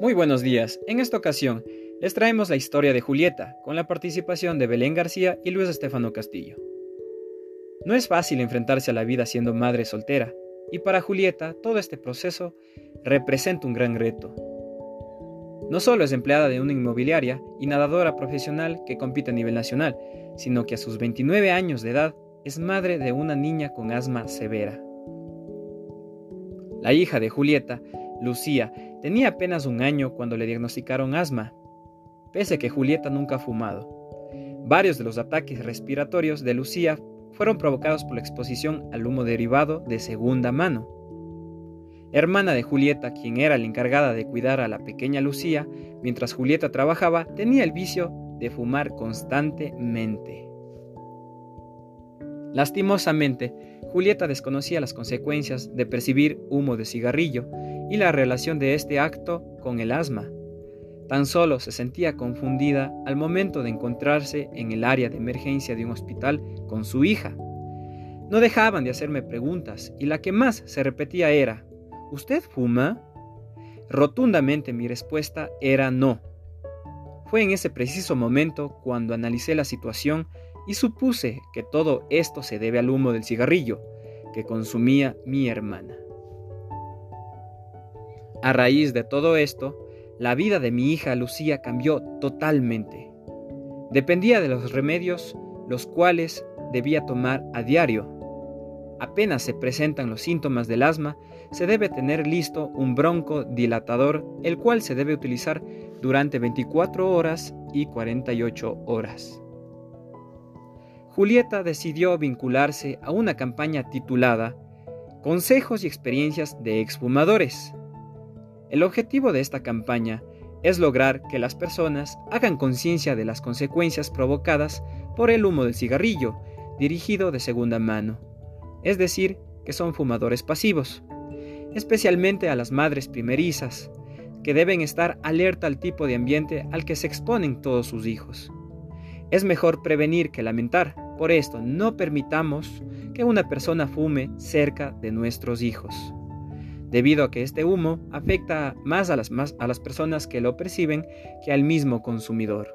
Muy buenos días. En esta ocasión les traemos la historia de Julieta, con la participación de Belén García y Luis Estefano Castillo. No es fácil enfrentarse a la vida siendo madre soltera, y para Julieta todo este proceso representa un gran reto. No solo es empleada de una inmobiliaria y nadadora profesional que compite a nivel nacional, sino que a sus 29 años de edad es madre de una niña con asma severa. La hija de Julieta Lucía tenía apenas un año cuando le diagnosticaron asma, pese a que Julieta nunca ha fumado. Varios de los ataques respiratorios de Lucía fueron provocados por la exposición al humo derivado de segunda mano. Hermana de Julieta, quien era la encargada de cuidar a la pequeña Lucía, mientras Julieta trabajaba, tenía el vicio de fumar constantemente. Lastimosamente, Julieta desconocía las consecuencias de percibir humo de cigarrillo y la relación de este acto con el asma. Tan solo se sentía confundida al momento de encontrarse en el área de emergencia de un hospital con su hija. No dejaban de hacerme preguntas y la que más se repetía era, ¿Usted fuma? Rotundamente mi respuesta era no. Fue en ese preciso momento cuando analicé la situación y supuse que todo esto se debe al humo del cigarrillo que consumía mi hermana. A raíz de todo esto, la vida de mi hija Lucía cambió totalmente. Dependía de los remedios los cuales debía tomar a diario. Apenas se presentan los síntomas del asma, se debe tener listo un broncodilatador, el cual se debe utilizar durante 24 horas y 48 horas. Julieta decidió vincularse a una campaña titulada Consejos y experiencias de exfumadores el objetivo de esta campaña es lograr que las personas hagan conciencia de las consecuencias provocadas por el humo del cigarrillo dirigido de segunda mano, es decir, que son fumadores pasivos, especialmente a las madres primerizas, que deben estar alerta al tipo de ambiente al que se exponen todos sus hijos. Es mejor prevenir que lamentar, por esto no permitamos que una persona fume cerca de nuestros hijos debido a que este humo afecta más a las, más a las personas que lo perciben que al mismo consumidor.